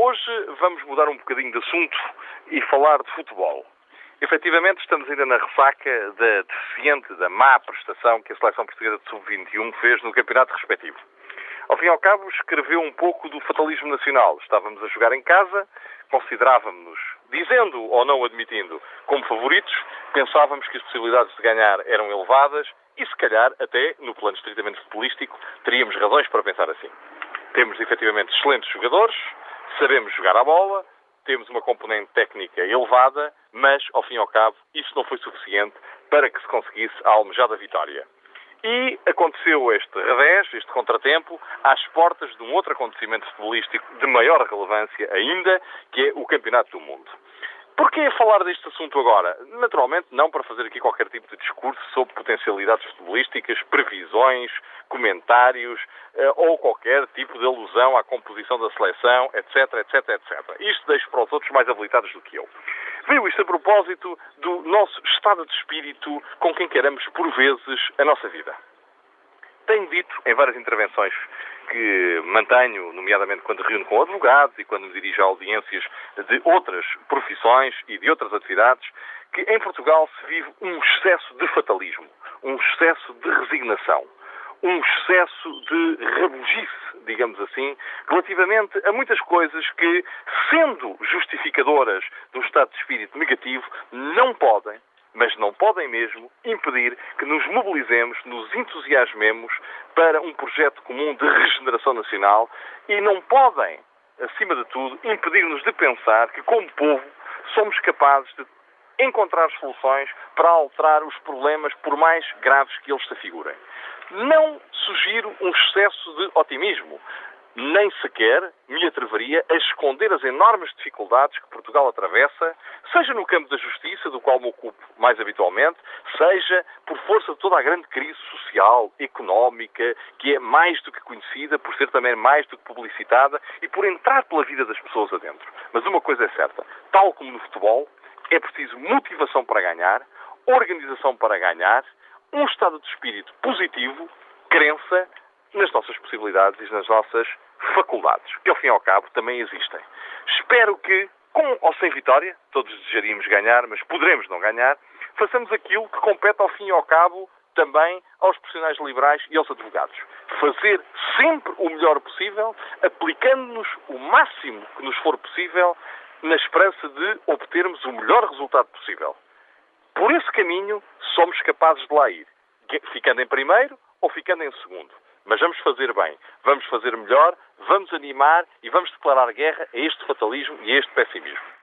hoje vamos mudar um bocadinho de assunto e falar de futebol. Efetivamente, estamos ainda na ressaca da deficiente, da má prestação que a seleção portuguesa de sub-21 fez no campeonato respectivo. Ao fim e ao cabo, escreveu um pouco do fatalismo nacional. Estávamos a jogar em casa, considerávamos-nos, dizendo ou não admitindo, como favoritos, pensávamos que as possibilidades de ganhar eram elevadas e, se calhar, até, no plano estritamente futebolístico, teríamos razões para pensar assim. Temos efetivamente excelentes jogadores, sabemos jogar a bola, temos uma componente técnica elevada, mas, ao fim e ao cabo, isso não foi suficiente para que se conseguisse a almejada vitória. E aconteceu este revés, este contratempo, às portas de um outro acontecimento futebolístico de maior relevância ainda, que é o Campeonato do Mundo. Porquê falar deste assunto agora? Naturalmente, não para fazer aqui qualquer tipo de discurso sobre potencialidades futebolísticas, previsões, comentários eh, ou qualquer tipo de alusão à composição da seleção, etc, etc, etc. Isto deixo para os outros mais habilitados do que eu. Veio isto a propósito do nosso estado de espírito com quem queremos, por vezes, a nossa vida. Tenho dito em várias intervenções que mantenho, nomeadamente quando reúno com advogados e quando me dirijo a audiências de outras profissões e de outras atividades, que em Portugal se vive um excesso de fatalismo, um excesso de resignação, um excesso de rabugice, digamos assim, relativamente a muitas coisas que, sendo justificadoras de um estado de espírito negativo, não podem, mas não podem mesmo impedir que nos mobilizemos, nos entusiasmemos para um projeto comum de regeneração nacional e não podem, acima de tudo, impedir-nos de pensar que, como povo, somos capazes de encontrar soluções para alterar os problemas, por mais graves que eles se afigurem. Não sugiro um excesso de otimismo nem sequer me atreveria a esconder as enormes dificuldades que Portugal atravessa, seja no campo da justiça, do qual me ocupo mais habitualmente, seja por força de toda a grande crise social, económica, que é mais do que conhecida, por ser também mais do que publicitada e por entrar pela vida das pessoas adentro. Mas uma coisa é certa: tal como no futebol, é preciso motivação para ganhar, organização para ganhar, um estado de espírito positivo, crença, nas nossas possibilidades e nas nossas faculdades, que ao fim e ao cabo também existem. Espero que, com ou sem vitória, todos desejaríamos ganhar, mas poderemos não ganhar, façamos aquilo que compete ao fim e ao cabo também aos profissionais liberais e aos advogados. Fazer sempre o melhor possível, aplicando-nos o máximo que nos for possível, na esperança de obtermos o melhor resultado possível. Por esse caminho, somos capazes de lá ir, ficando em primeiro ou ficando em segundo. Mas vamos fazer bem, vamos fazer melhor, vamos animar e vamos declarar guerra a este fatalismo e a este pessimismo.